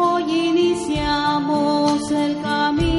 hoy iniciamos el camino.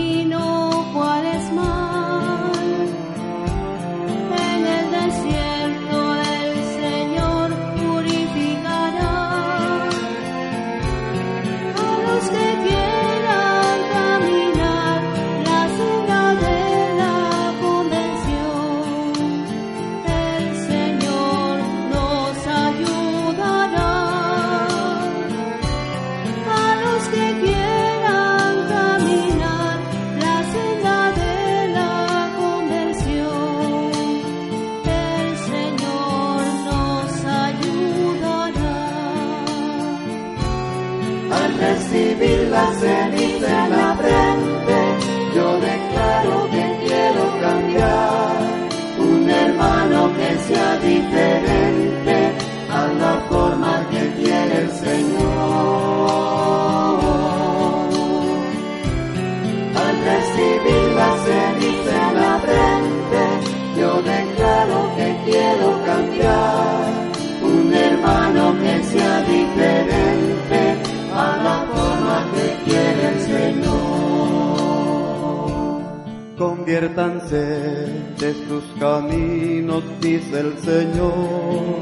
De sus caminos, dice el Señor,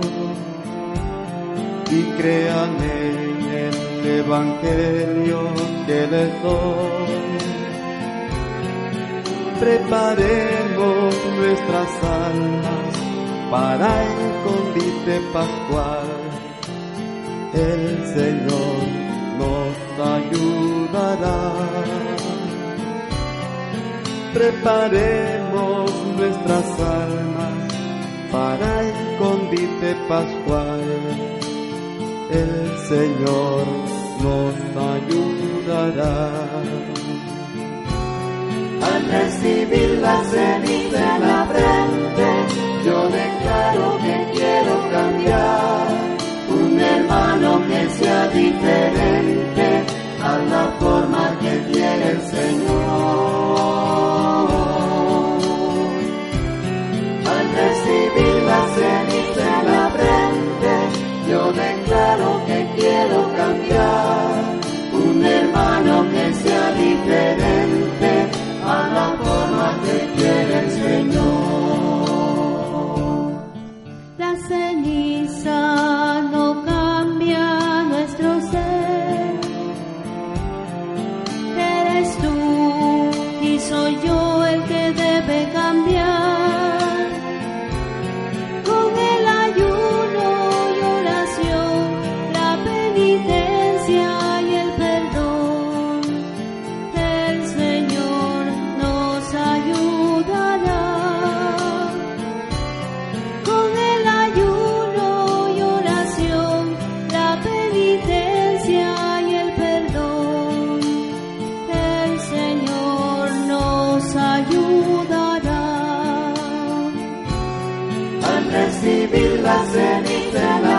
y crean en el Evangelio que les doy. Preparemos nuestras almas para el convite pascual. El Señor nos ayudará preparemos nuestras almas para el convite pascual. El Señor nos ayudará. Al recibir la ceniza en la frente, yo declaro que quiero soy yo la ceniza en la frente,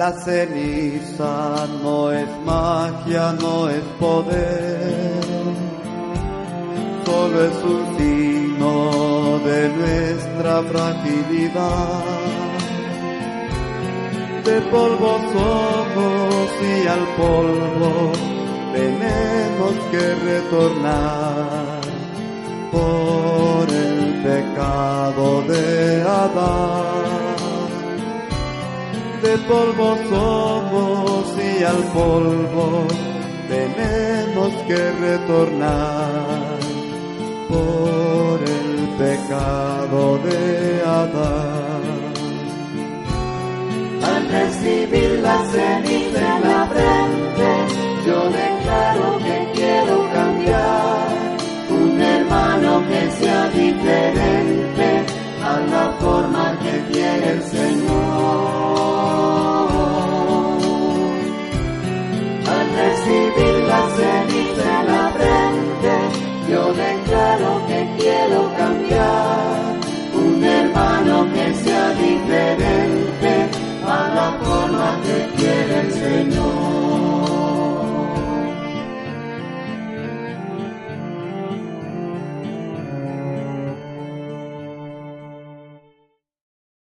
La ceniza no es magia, no es poder, solo es un signo de nuestra fragilidad. De polvo somos y al polvo tenemos que retornar por el pecado de Adán de polvo somos y al polvo tenemos que retornar por el pecado de Adán. Al recibir la ceniza